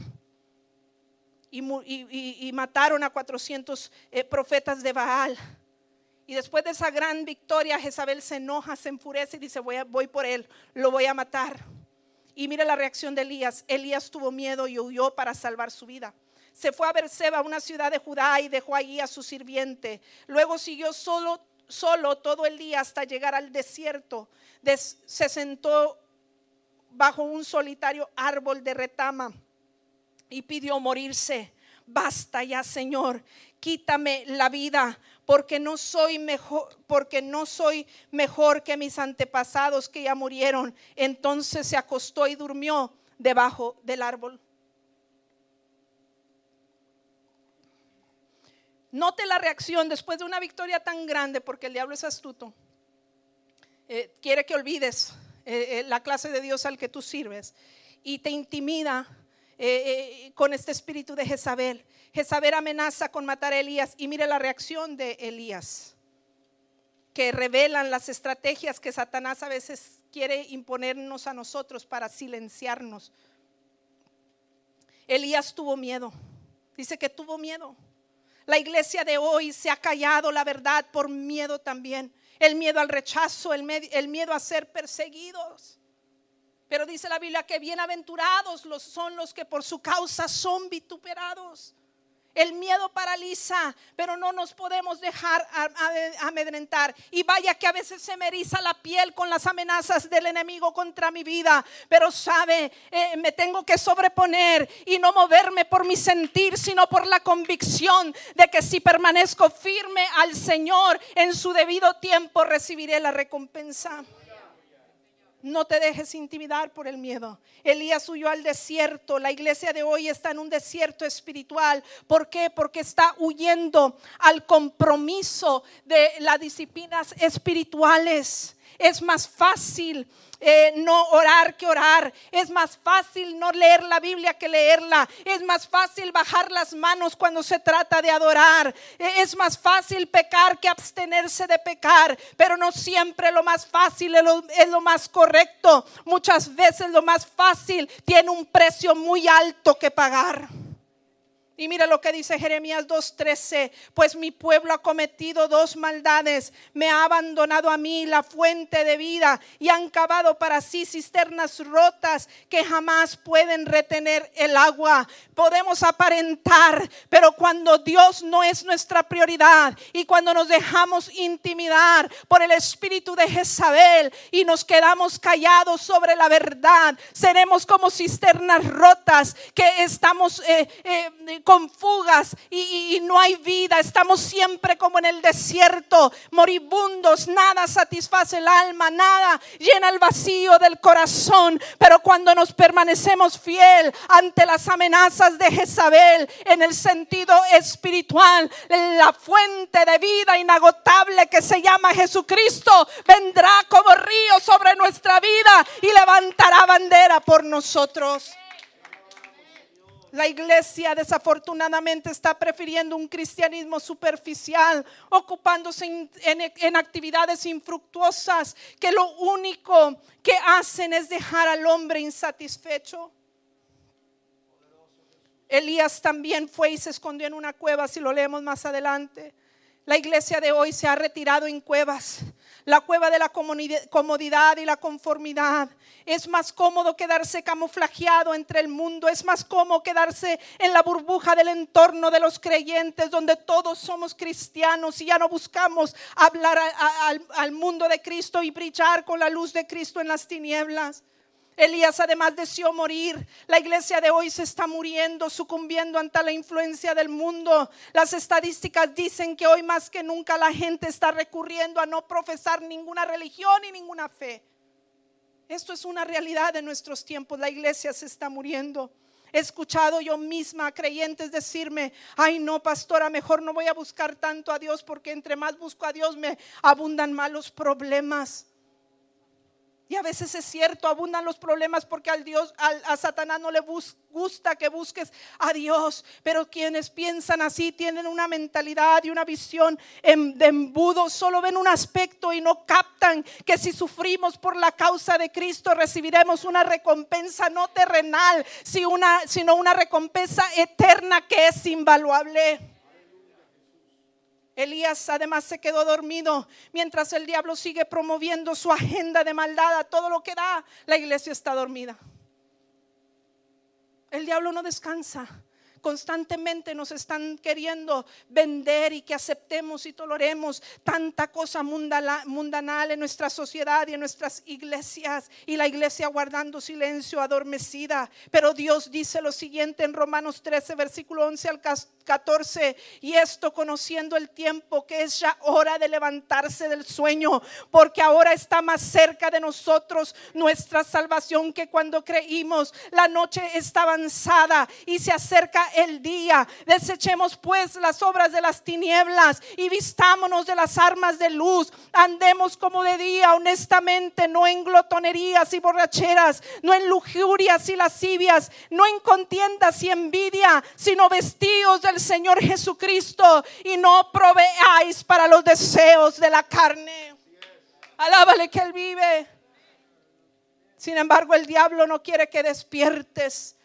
Y, mataron a 400 eh, profetas de Baal. Y después de esa gran victoria, Jezabel se enoja, se enfurece y dice, voy, voy por él, lo voy a matar. Y mire la reacción de Elías. Elías tuvo miedo y huyó para salvar su vida se fue a Berseba, una ciudad de Judá, y dejó allí a su sirviente. Luego siguió solo, solo todo el día hasta llegar al desierto. se sentó bajo un solitario árbol de retama y pidió morirse. Basta ya, Señor, quítame la vida, porque no soy mejor, porque no soy mejor que mis antepasados que ya murieron. Entonces se acostó y durmió debajo del árbol. Note la reacción después de una victoria tan grande, porque el diablo es astuto. Eh, quiere que olvides eh, eh, la clase de Dios al que tú sirves y te intimida con este espíritu de Jezabel. Jezabel amenaza con matar a Elías y mire la reacción de Elías, que revelan las estrategias que Satanás a veces quiere imponernos a nosotros para silenciarnos. Elías tuvo miedo, dice que tuvo miedo. La iglesia de hoy se ha callado la verdad por miedo también. El miedo al rechazo, el, miedo a ser perseguidos. Pero dice la Biblia que bienaventurados los son los que por su causa son vituperados. El miedo paraliza, pero no nos podemos dejar amedrentar. Y vaya que a veces se me eriza la piel con las amenazas del enemigo contra mi vida. Pero sabe, eh, me tengo que sobreponer y no moverme por mi sentir, sino por la convicción de que si permanezco firme al Señor en su debido tiempo, recibiré la recompensa. No te dejes intimidar por el miedo. Elías huyó al desierto. La iglesia de hoy está en un desierto espiritual. ¿Por qué? Porque está huyendo al compromiso de las disciplinas espirituales. Es más fácil eh, no orar que orar. Es más fácil no leer la Biblia que leerla. Es más fácil bajar las manos cuando se trata de adorar. Eh, es más fácil pecar que abstenerse de pecar. Pero no siempre lo más fácil es lo más correcto. Muchas veces lo más fácil tiene un precio muy alto que pagar. Y mira lo que dice Jeremías 2:13, pues mi pueblo ha cometido dos maldades, me ha abandonado a mí la fuente de vida y han cavado para sí cisternas rotas que jamás pueden retener el agua. Podemos aparentar, pero cuando Dios no es nuestra prioridad y cuando nos dejamos intimidar por el espíritu de Jezabel y nos quedamos callados sobre la verdad, seremos como cisternas rotas que estamos eh, eh, con fugas y, no hay vida. Estamos siempre como en el desierto, moribundos. Nada satisface el alma, nada llena el vacío del corazón. Pero cuando nos permanecemos fiel ante las amenazas de Jezabel en el sentido espiritual, la fuente de vida inagotable que se llama Jesucristo vendrá como río sobre nuestra vida y levantará bandera por nosotros. La iglesia desafortunadamente está prefiriendo un cristianismo superficial, ocupándose en, actividades infructuosas que lo único que hacen es dejar al hombre insatisfecho. Elías también fue y se escondió en una cueva, si lo leemos más adelante. La iglesia de hoy se ha retirado en cuevas, la cueva de la comodidad y la conformidad. Es más cómodo quedarse camuflajeado entre el mundo, es más cómodo quedarse en la burbuja del entorno de los creyentes, donde todos somos cristianos y ya no buscamos hablar al mundo de Cristo y brillar con la luz de Cristo en las tinieblas. Elías además deseó morir. La iglesia de hoy se está muriendo, sucumbiendo ante la influencia del mundo. Las estadísticas dicen que hoy más que nunca la gente está recurriendo a no profesar ninguna religión y ninguna fe. Esto es una realidad de nuestros tiempos. La iglesia se está muriendo. He escuchado yo misma a creyentes decirme, ay no, pastora, mejor no voy a buscar tanto a Dios porque entre más busco a Dios me abundan malos problemas. Y a veces es cierto, abundan los problemas porque al Dios, a Satanás no le gusta que busques a Dios. Pero quienes piensan así tienen una mentalidad y una visión de embudo, solo ven un aspecto y no captan que si sufrimos por la causa de Cristo recibiremos una recompensa no terrenal, sino una recompensa eterna que es invaluable. Elías además se quedó dormido mientras el diablo sigue promoviendo su agenda de maldad a todo lo que da. La iglesia está dormida. El diablo no descansa constantemente nos están queriendo vender y que aceptemos y toleremos tanta cosa mundanal en nuestra sociedad y en nuestras iglesias y la iglesia guardando silencio adormecida. Pero Dios dice lo siguiente en Romanos 13, versículo 11 al 14, y esto conociendo el tiempo que es ya hora de levantarse del sueño, porque ahora está más cerca de nosotros nuestra salvación que cuando creímos. La noche está avanzada y se acerca el día. Desechemos pues las obras de las tinieblas y vistámonos de las armas de luz. Andemos como de día, honestamente, no en glotonerías y borracheras, no en lujurias y lascivias, no en contiendas y envidia, sino vestidos del Señor Jesucristo y no proveáis para los deseos de la carne. Alábale que Él vive. Sin embargo, el diablo no quiere que despiertes.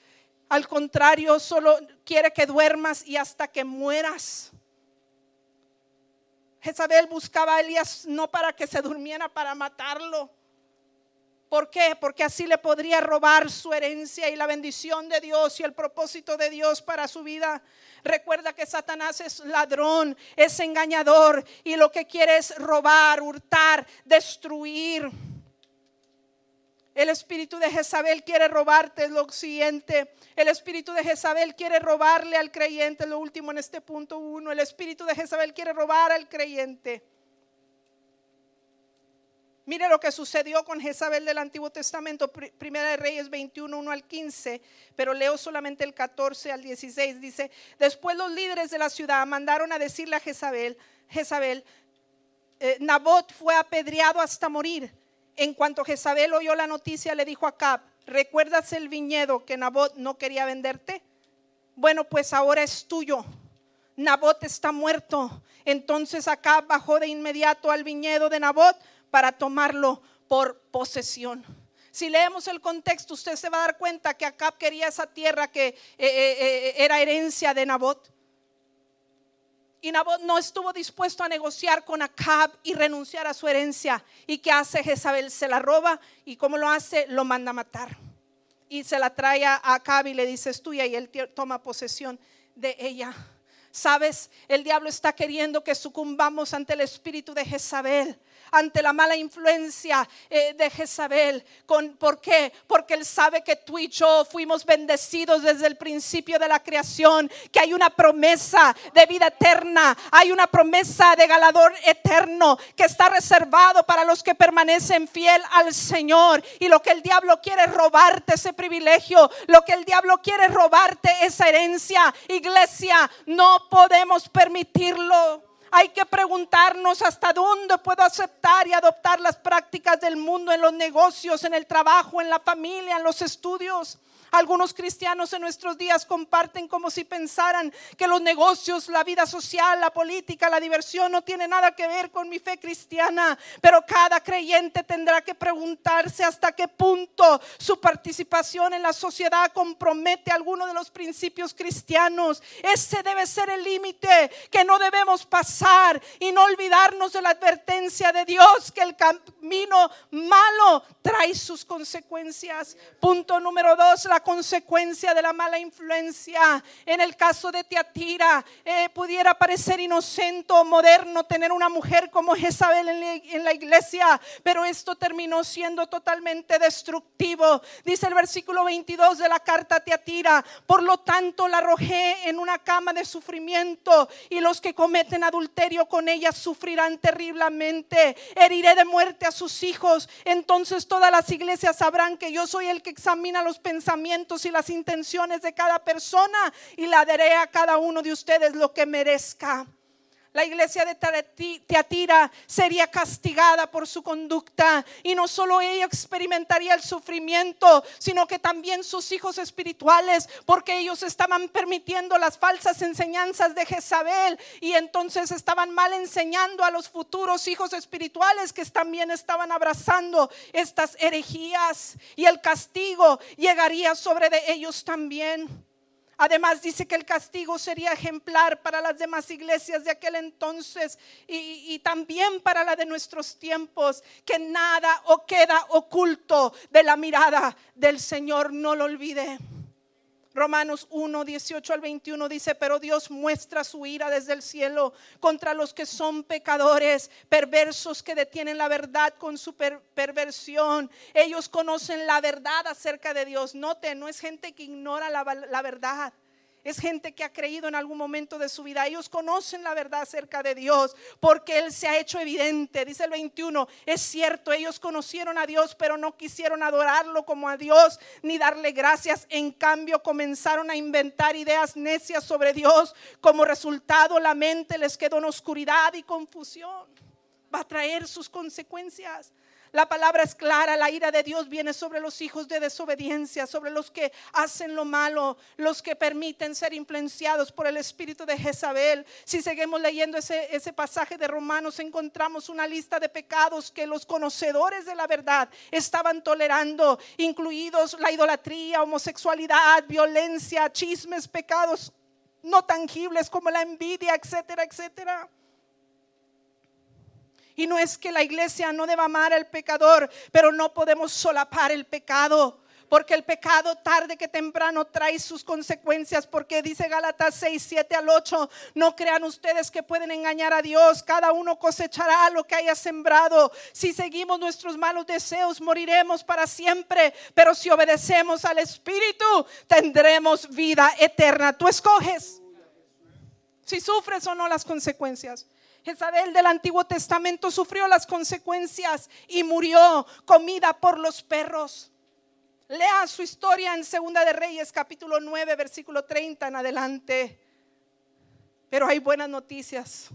Al contrario, solo quiere que duermas y hasta que mueras. Jezabel buscaba a Elías no para que se durmiera, para matarlo. ¿Por qué? Porque así le podría robar su herencia y la bendición de Dios y el propósito de Dios para su vida. Recuerda que Satanás es ladrón, es engañador y lo que quiere es robar, hurtar, destruir. El espíritu de Jezabel quiere robarte lo siguiente. El espíritu de Jezabel quiere robarle al creyente, lo último en este punto uno. El espíritu de Jezabel quiere robar al creyente. Mire lo que sucedió con Jezabel del Antiguo Testamento, Primera de Reyes 21, 1 al 15, pero leo solamente el 14 al 16. Dice, después los líderes de la ciudad mandaron a decirle a Jezabel, Jezabel, eh, Nabot fue apedreado hasta morir. En cuanto Jezabel oyó la noticia, le dijo a Acab, ¿recuerdas el viñedo que Nabot no quería venderte? Bueno, pues ahora es tuyo. Nabot está muerto. Entonces Acab bajó de inmediato al viñedo de Nabot para tomarlo por posesión. Si leemos el contexto, usted se va a dar cuenta que Acab quería esa tierra que eh, eh, era herencia de Nabot. Y Nabot no estuvo dispuesto a negociar con Acab y renunciar a su herencia. ¿Y qué hace Jezabel? Se la roba y como lo hace, lo manda a matar. Y se la trae a Acab y le dice, es tuya y él toma posesión de ella. Sabes, el diablo está queriendo que sucumbamos ante el espíritu de Jezabel ante la mala influencia eh, de Jezabel. ¿Por qué? Porque Él sabe que tú y yo fuimos bendecidos desde el principio de la creación, que hay una promesa de vida eterna, hay una promesa de galador eterno que está reservado para los que permanecen fiel al Señor. Y lo que el diablo quiere es robarte ese privilegio, lo que el diablo quiere es robarte esa herencia. Iglesia, no podemos permitirlo. Hay que preguntarnos hasta dónde puedo aceptar y adoptar las prácticas del mundo en los negocios, en el trabajo, en la familia, en los estudios. Algunos cristianos en nuestros días comparten como si pensaran que los negocios, la vida social, la política, la diversión no tiene nada que ver con mi fe cristiana. Pero cada creyente tendrá que preguntarse hasta qué punto su participación en la sociedad compromete alguno de los principios cristianos. Ese debe ser el límite que no debemos pasar y no olvidarnos de la advertencia de Dios que el camino malo trae sus consecuencias. Punto número dos, consecuencia de la mala influencia. En el caso de Teatira, eh, pudiera parecer inocente o moderno tener una mujer como Jezabel en la iglesia, pero esto terminó siendo totalmente destructivo. Dice el versículo 22 de la carta a Teatira, por lo tanto la arrojé en una cama de sufrimiento y los que cometen adulterio con ella sufrirán terriblemente. Heriré de muerte a sus hijos. Entonces todas las iglesias sabrán que yo soy el que examina los pensamientos y las intenciones de cada persona y le daré a cada uno de ustedes lo que merezca. La iglesia de Teatira sería castigada por su conducta. Y no solo ella experimentaría el sufrimiento, sino que también sus hijos espirituales, porque ellos estaban permitiendo las falsas enseñanzas de Jezabel. Y entonces estaban mal enseñando a los futuros hijos espirituales que también estaban abrazando estas herejías. Y el castigo llegaría sobre de ellos también. Además dice que el castigo sería ejemplar para las demás iglesias de aquel entonces y, también para la de nuestros tiempos, que nada o queda oculto de la mirada del Señor, no lo olvide. Romanos 1, 18 al 21 dice, pero Dios muestra su ira desde el cielo contra los que son pecadores, perversos que detienen la verdad con su perversión. Ellos conocen la verdad acerca de Dios. Note, no es gente que ignora la, la verdad. Es gente que ha creído en algún momento de su vida. Ellos conocen la verdad acerca de Dios porque Él se ha hecho evidente. Dice el 21, es cierto, ellos conocieron a Dios, pero no quisieron adorarlo como a Dios ni darle gracias. En cambio, comenzaron a inventar ideas necias sobre Dios. Como resultado, la mente les quedó en oscuridad y confusión. Va a traer sus consecuencias. La palabra es clara, la ira de Dios viene sobre los hijos de desobediencia, sobre los que hacen lo malo, los que permiten ser influenciados por el espíritu de Jezabel. Si seguimos leyendo ese, ese pasaje de Romanos, encontramos una lista de pecados que los conocedores de la verdad estaban tolerando, incluidos la idolatría, homosexualidad, violencia, chismes, pecados no tangibles como la envidia, etcétera, etcétera. Y no es que la iglesia no deba amar al pecador, pero no podemos solapar el pecado. Porque el pecado tarde que temprano trae sus consecuencias. Porque dice Gálatas 6, 7 al 8, no crean ustedes que pueden engañar a Dios. Cada uno cosechará lo que haya sembrado. Si seguimos nuestros malos deseos, moriremos para siempre. Pero si obedecemos al Espíritu, tendremos vida eterna. Tú escoges si sufres o no las consecuencias. Jezabel del Antiguo Testamento sufrió las consecuencias y murió comida por los perros. Lea su historia en Segunda de Reyes capítulo 9 versículo 30 en adelante. Pero hay buenas noticias.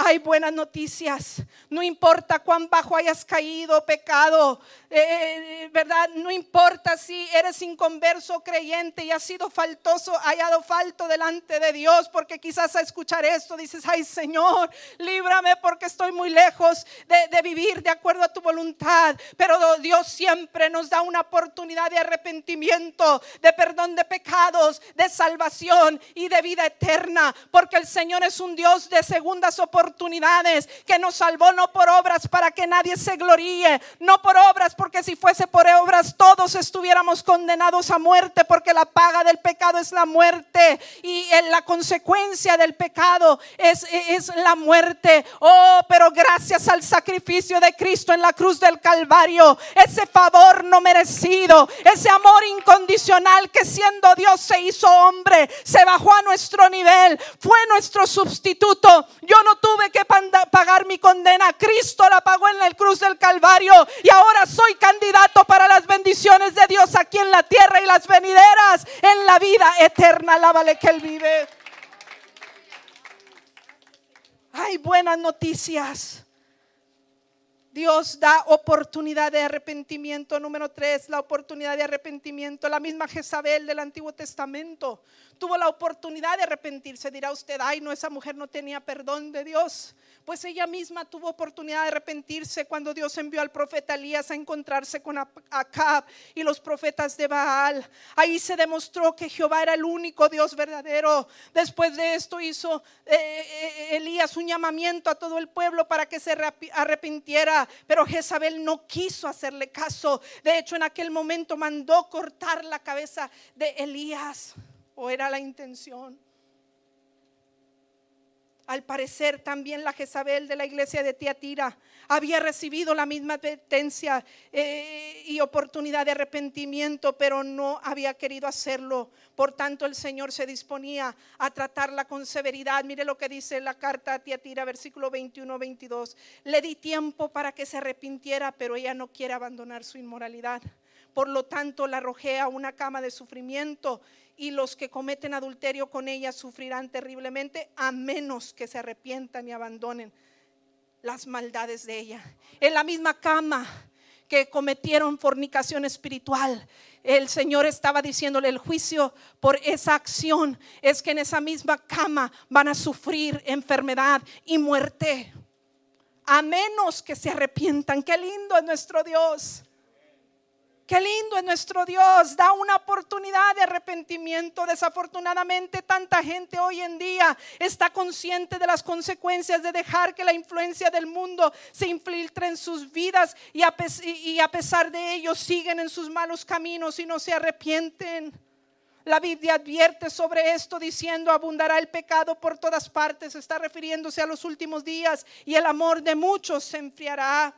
Hay buenas noticias. No importa cuán bajo hayas caído, pecado, eh, ¿verdad? No importa si eres inconverso, creyente y has sido faltoso, hallado falto delante de Dios, porque quizás a escuchar esto dices, ay Señor, líbrame porque estoy muy lejos de, de vivir de acuerdo a tu voluntad. Pero Dios siempre nos da una oportunidad de arrepentimiento, de perdón de pecados, de salvación y de vida eterna, porque el Señor es un Dios de segundas oportunidades oportunidades, que nos salvó no por obras para que nadie se gloríe, no por obras, porque si fuese por obras todos estuviéramos condenados a muerte, porque la paga del pecado es la muerte y la consecuencia del pecado es, es la muerte. Oh, pero gracias al sacrificio de Cristo en la cruz del Calvario, ese favor no merecido, ese amor incondicional que siendo Dios se hizo hombre, se bajó a nuestro nivel, fue nuestro sustituto. Yo no tuve tuve que pagar mi condena. Cristo la pagó en el cruz del Calvario. Y ahora soy candidato para las bendiciones de Dios aquí en la tierra y las venideras en la vida eterna. Alábale que Él vive. Hay buenas noticias. Dios da oportunidad de arrepentimiento. Número tres, la oportunidad de arrepentimiento. La misma Jezabel del Antiguo Testamento tuvo la oportunidad de arrepentirse. Dirá usted, ay, no, esa mujer no tenía perdón de Dios. Pues ella misma tuvo oportunidad de arrepentirse cuando Dios envió al profeta Elías a encontrarse con Acab y los profetas de Baal. Ahí se demostró que Jehová era el único Dios verdadero. Después de esto hizo eh, eh, Elías un llamamiento a todo el pueblo para que se arrepintiera, pero Jezabel no quiso hacerle caso. De hecho, en aquel momento mandó cortar la cabeza de Elías o era la intención. Al parecer también la Jezabel de la iglesia de Tiatira había recibido la misma advertencia eh, y oportunidad de arrepentimiento, pero no había querido hacerlo. Por tanto, el Señor se disponía a tratarla con severidad. Mire lo que dice la carta a Tiatira, versículo 21-22. Le di tiempo para que se arrepintiera, pero ella no quiere abandonar su inmoralidad. Por lo tanto, la arrojé a una cama de sufrimiento y los que cometen adulterio con ella sufrirán terriblemente a menos que se arrepientan y abandonen las maldades de ella. En la misma cama que cometieron fornicación espiritual, el Señor estaba diciéndole el juicio por esa acción es que en esa misma cama van a sufrir enfermedad y muerte. A menos que se arrepientan. Qué lindo es nuestro Dios. Qué lindo es nuestro Dios, da una oportunidad de arrepentimiento. Desafortunadamente tanta gente hoy en día está consciente de las consecuencias de dejar que la influencia del mundo se infiltre en sus vidas y a, pesar de ello siguen en sus malos caminos y no se arrepienten. La Biblia advierte sobre esto diciendo, abundará el pecado por todas partes. Está refiriéndose a los últimos días y el amor de muchos se enfriará.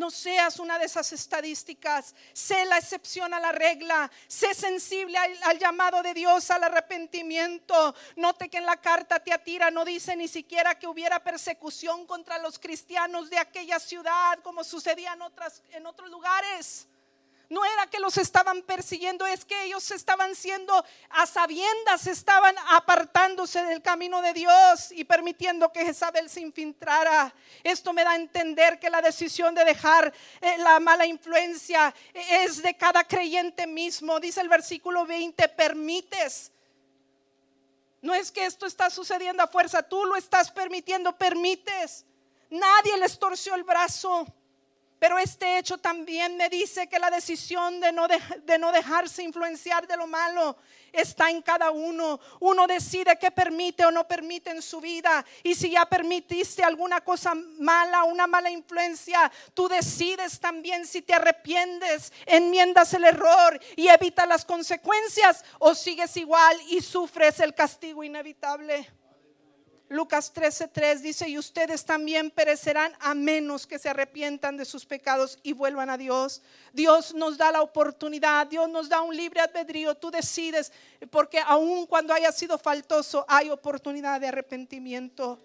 No seas una de esas estadísticas. Sé la excepción a la regla. Sé sensible al, llamado de Dios al arrepentimiento. Note que en la carta te atira no dice ni siquiera que hubiera persecución contra los cristianos de aquella ciudad como sucedía en, otras, en otros lugares no era que los estaban persiguiendo, es que ellos estaban siendo a sabiendas, estaban apartándose del camino de Dios y permitiendo que Jezabel se infiltrara. Esto me da a entender que la decisión de dejar eh, la mala influencia es de cada creyente mismo. Dice el versículo 20, permites. No es que esto está sucediendo a fuerza, tú lo estás permitiendo, permites. Nadie les torció el brazo. Pero este hecho también me dice que la decisión de no, de, no, dejarse influenciar de lo malo está en cada uno. Uno decide qué permite o no permite en su vida. Y si ya permitiste alguna cosa mala, una mala influencia, tú decides también si te arrepientes, enmiendas el error y evitas las consecuencias o sigues igual y sufres el castigo inevitable. Lucas 13:3 dice, y ustedes también perecerán a menos que se arrepientan de sus pecados y vuelvan a Dios. Dios nos da la oportunidad, Dios nos da un libre albedrío, tú decides, porque aun cuando haya sido faltoso, hay oportunidad de arrepentimiento.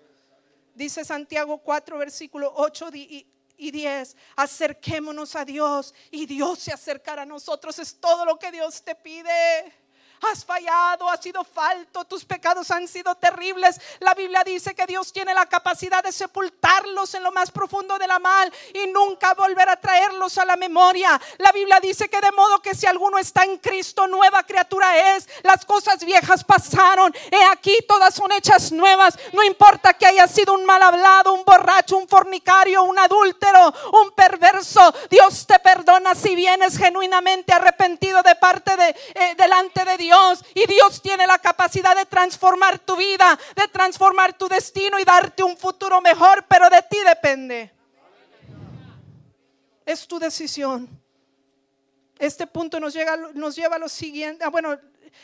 Dice Santiago 4, versículo 8 y, y 10, acerquémonos a Dios y Dios se acercará a nosotros. Es todo lo que Dios te pide. Has fallado, has sido falto, tus pecados han sido terribles. La Biblia dice que Dios tiene la capacidad de sepultarlos en lo más profundo de la mal y nunca volver a traerlos a la memoria. La Biblia dice que de modo que si alguno está en Cristo, nueva criatura es. Las cosas viejas pasaron. He aquí todas son hechas nuevas. No importa que haya sido un mal hablado, un borracho, un fornicario, un adúltero, un perverso. Dios te perdona si vienes genuinamente arrepentido de parte de eh, delante de Dios y Dios tiene la capacidad de transformar tu vida, de transformar tu destino y darte un futuro mejor, pero de ti depende. Es tu decisión. Este punto nos, llega, nos lleva a lo siguiente. Ah, bueno,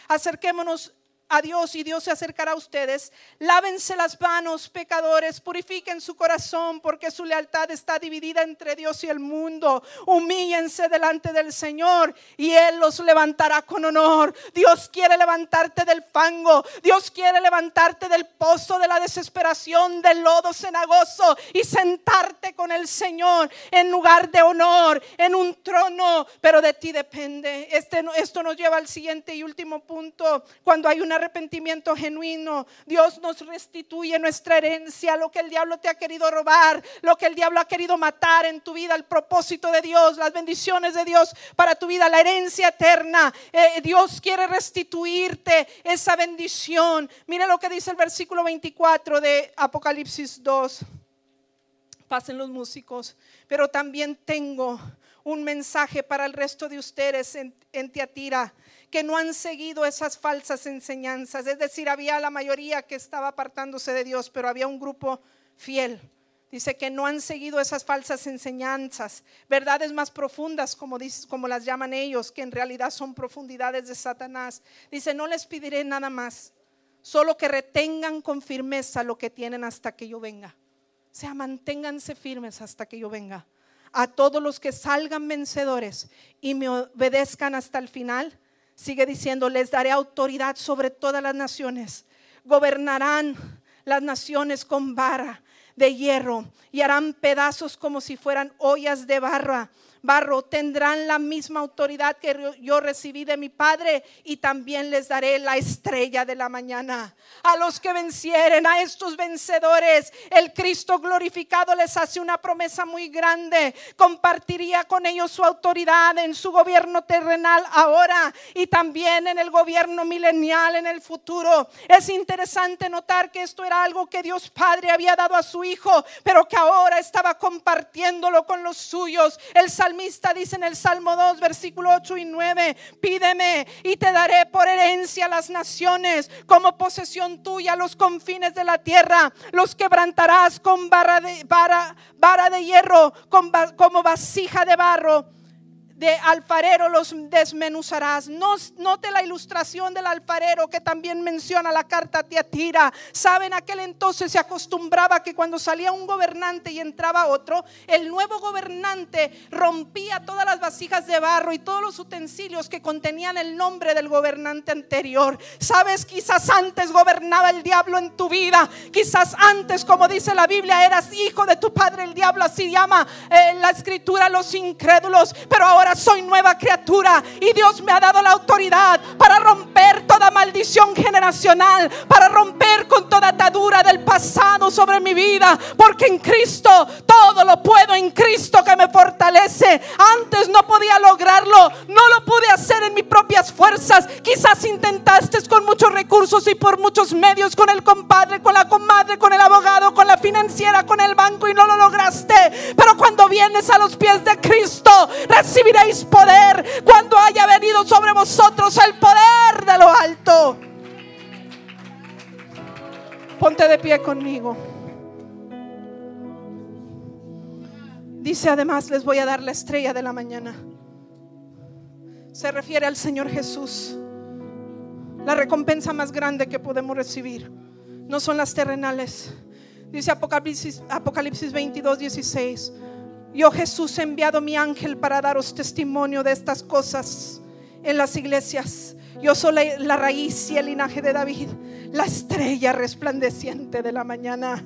acerquémonos a Dios y Dios se acercará a ustedes. Lávense las manos, pecadores, purifiquen su corazón porque su lealtad está dividida entre Dios y el mundo. Humíllense delante del Señor y Él los levantará con honor. Dios quiere levantarte del fango, Dios quiere levantarte del pozo de la desesperación, del lodo cenagoso y sentarte con el Señor en lugar de honor, en un trono, pero de ti depende. Este, esto nos lleva al siguiente y último punto. Cuando hay una arrepentimiento genuino, Dios nos restituye nuestra herencia, lo que el diablo te ha querido robar, lo que el diablo ha querido matar en tu vida, el propósito de Dios, las bendiciones de Dios para tu vida, la herencia eterna. Eh, Dios quiere restituirte esa bendición. Mira lo que dice el versículo 24 de Apocalipsis 2. Pasen los músicos, pero también tengo un mensaje para el resto de ustedes en, en Tiatira que no han seguido esas falsas enseñanzas. Es decir, había la mayoría que estaba apartándose de Dios, pero había un grupo fiel. Dice que no han seguido esas falsas enseñanzas, verdades más profundas, como, como las llaman ellos, que en realidad son profundidades de Satanás. Dice, no les pediré nada más, solo que retengan con firmeza lo que tienen hasta que yo venga. O sea, manténganse firmes hasta que yo venga. A todos los que salgan vencedores y me obedezcan hasta el final, Sigue diciendo, les daré autoridad sobre todas las naciones. Gobernarán las naciones con vara de hierro y harán pedazos como si fueran ollas de barra barro tendrán la misma autoridad que yo recibí de mi Padre y también les daré la estrella de la mañana. A los que vencieren, a estos vencedores, el Cristo glorificado les hace una promesa muy grande. Compartiría con ellos su autoridad en su gobierno terrenal ahora y también en el gobierno milenial en el futuro. Es interesante notar que esto era algo que Dios Padre había dado a su Hijo, pero que ahora estaba compartiéndolo con los suyos. El salmista dice en el Salmo 2, versículo 8 y 9, pídeme y te daré por herencia las naciones, como posesión tuya los confines de la tierra. Los quebrantarás con barra de, vara, de hierro, con, como vasija de barro de alfarero los desmenuzarás. Note la ilustración del alfarero que también menciona la carta Tiatira. Saben, aquel entonces se acostumbraba que cuando salía un gobernante y entraba otro, el nuevo gobernante rompía todas las vasijas de barro y todos los utensilios que contenían el nombre del gobernante anterior. Sabes, quizás antes gobernaba el diablo en tu vida. Quizás antes, como dice la Biblia, eras hijo de tu padre el diablo. Así llama eh, la escritura los incrédulos. Pero ahora soy nueva criatura y Dios me ha dado la autoridad para romper toda maldición generacional, para romper con toda atadura del pasado sobre mi vida, porque en Cristo todo lo puedo, en Cristo que me fortalece. Antes no podía lograrlo, no lo pude hacer en mis propias fuerzas. Quizás intentaste con muchos recursos y por muchos medios, con el compadre, con la comadre, con el abogado, con la financiera, con el banco y no lo lograste. Pero cuando vienes a los pies de Cristo, recibirás poder cuando haya venido sobre vosotros el poder de lo alto. Ponte de pie conmigo. Dice además, les voy a dar la estrella de la mañana. Se refiere al Señor Jesús. La recompensa más grande que podemos recibir no son las terrenales. Dice Apocalipsis, Apocalipsis 22, 16. Yo Jesús he enviado mi ángel para daros testimonio de estas cosas en las iglesias. Yo soy la, raíz y el linaje de David, la estrella resplandeciente de la mañana.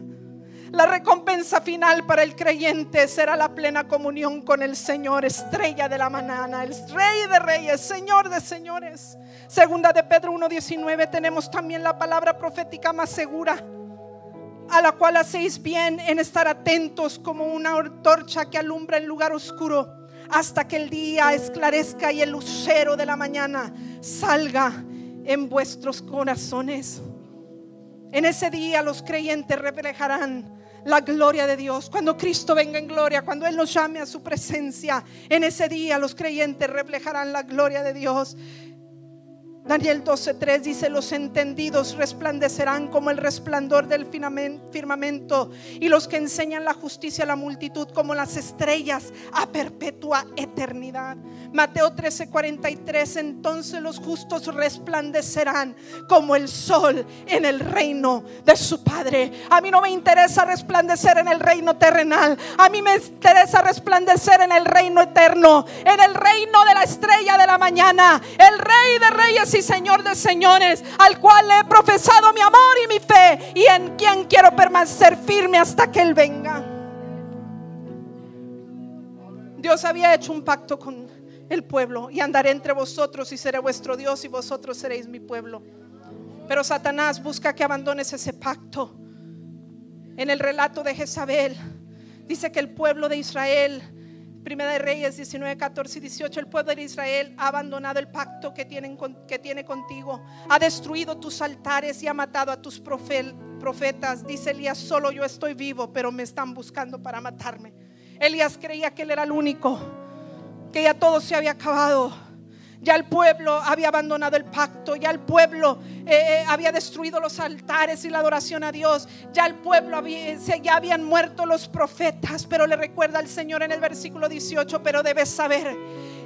La recompensa final para el creyente será la plena comunión con el Señor, estrella de la mañana, el Rey de Reyes, Señor de Señores. Segunda de Pedro 1.19 tenemos también la palabra profética más segura, a la cual hacéis bien en estar atentos como una torcha que alumbra el lugar oscuro hasta que el día esclarezca y el lucero de la mañana salga en vuestros corazones. En ese día los creyentes reflejarán la gloria de Dios. Cuando Cristo venga en gloria, cuando Él nos llame a su presencia, en ese día los creyentes reflejarán la gloria de Dios. Daniel 12:3 dice, los entendidos resplandecerán como el resplandor del firmamento y los que enseñan la justicia a la multitud como las estrellas a perpetua eternidad. Mateo 13:43, entonces los justos resplandecerán como el sol en el reino de su Padre. A mí no me interesa resplandecer en el reino terrenal, a mí me interesa resplandecer en el reino eterno, en el reino de la estrella de la mañana, el rey de reyes y Señor de señores, al cual he profesado mi amor y mi fe y en quien quiero permanecer firme hasta que Él venga. Dios había hecho un pacto con el pueblo y andaré entre vosotros y seré vuestro Dios y vosotros seréis mi pueblo. Pero Satanás busca que abandones ese pacto. En el relato de Jezabel dice que el pueblo de Israel Primera de Reyes 19, 14 y 18, el pueblo de Israel ha abandonado el pacto que, que tiene contigo, ha destruido tus altares y ha matado a tus profetas. Dice Elías, solo yo estoy vivo, pero me están buscando para matarme. Elías creía que él era el único, que ya todo se había acabado. Ya el pueblo había abandonado el pacto, ya el pueblo eh, eh, había destruido los altares y la adoración a Dios, ya el pueblo había, ya habían muerto los profetas, pero le recuerda al Señor en el versículo 18, pero debes saber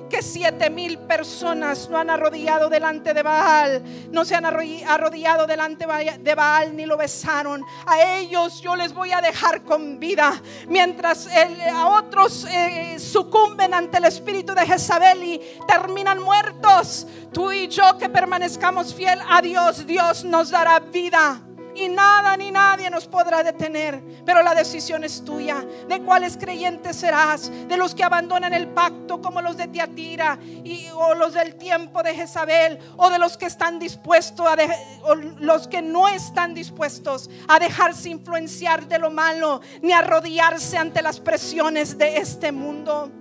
que siete mil personas no han arrodillado delante de Baal, no se han arrodillado delante de Baal ni lo besaron. A ellos yo les voy a dejar con vida, mientras a otros eh, sucumben ante el espíritu de Jezabel y terminan muertos. Tú y yo que permanezcamos fiel a Dios, Dios nos dará vida y nada ni nadie nos podrá detener. Pero la decisión es tuya. ¿De cuáles creyentes serás? ¿De los que abandonan el pacto como los de Tiatira y, o los del tiempo de Jezabel? ¿O de los que están dispuestos a o los que no están dispuestos a dejarse influenciar de lo malo ni a rodearse ante las presiones de este mundo?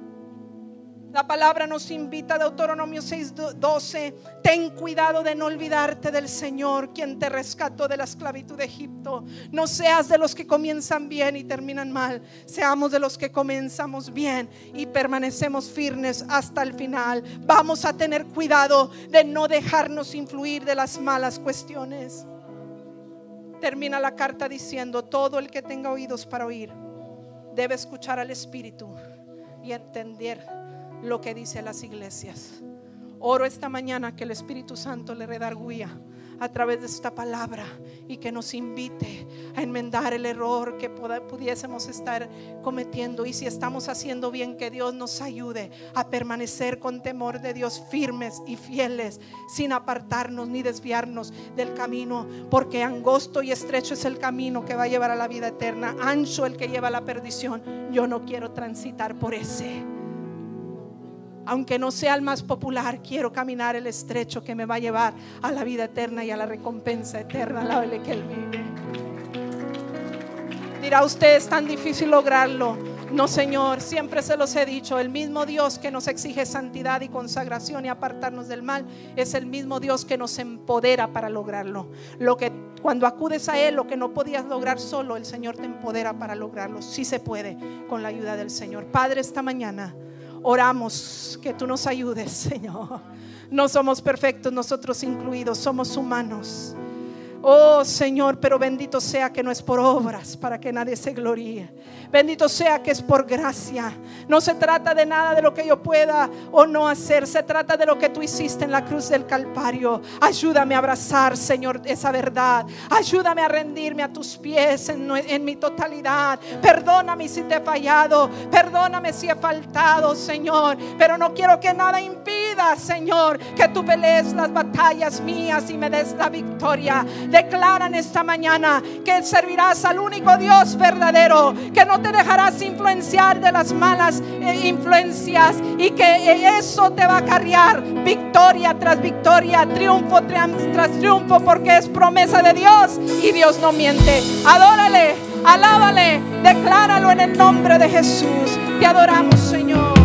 La palabra nos invita, de Deuteronomio 6:12, ten cuidado de no olvidarte del Señor, quien te rescató de la esclavitud de Egipto. No seas de los que comienzan bien y terminan mal, seamos de los que comenzamos bien y permanecemos firmes hasta el final. Vamos a tener cuidado de no dejarnos influir de las malas cuestiones. Termina la carta diciendo, todo el que tenga oídos para oír debe escuchar al Espíritu y entender lo que dice las iglesias. Oro esta mañana que el Espíritu Santo le redarguya a través de esta palabra y que nos invite a enmendar el error que pudiésemos estar cometiendo. Y si estamos haciendo bien, que Dios nos ayude a permanecer con temor de Dios firmes y fieles, sin apartarnos ni desviarnos del camino, porque angosto y estrecho es el camino que va a llevar a la vida eterna, ancho el que lleva a la perdición. Yo no quiero transitar por ese aunque no sea el más popular, quiero caminar el estrecho que me va a llevar a la vida eterna y a la recompensa eterna. Alábele que Él vive. Dirá usted, es tan difícil lograrlo. No, Señor, siempre se los he dicho, el mismo Dios que nos exige santidad y consagración y apartarnos del mal, es el mismo Dios que nos empodera para lograrlo. Lo que cuando acudes a Él, lo que no podías lograr solo, el Señor te empodera para lograrlo. Sí se puede con la ayuda del Señor. Padre, esta mañana oramos que tú nos ayudes, Señor. No somos perfectos, nosotros incluidos, somos humanos. Oh Señor, pero bendito sea que no es por obras para que nadie se gloríe. Bendito sea que es por gracia. No se trata de nada de lo que yo pueda o no hacer. Se trata de lo que tú hiciste en la cruz del Calvario. Ayúdame a abrazar, Señor, esa verdad. Ayúdame a rendirme a tus pies en, en mi totalidad. Perdóname si te he fallado. Perdóname si he faltado, Señor. Pero no quiero que nada impida, Señor, que tú pelees las batallas mías y me des la victoria. Declaran esta mañana que servirá servirás al único Dios verdadero, que no te dejarás influenciar de las malas eh, influencias y que eso te va a cargar victoria tras victoria, triunfo tras triunfo, porque es promesa de Dios y Dios no miente. Adórale, alábale, decláralo en el nombre de Jesús. Te adoramos, Señor.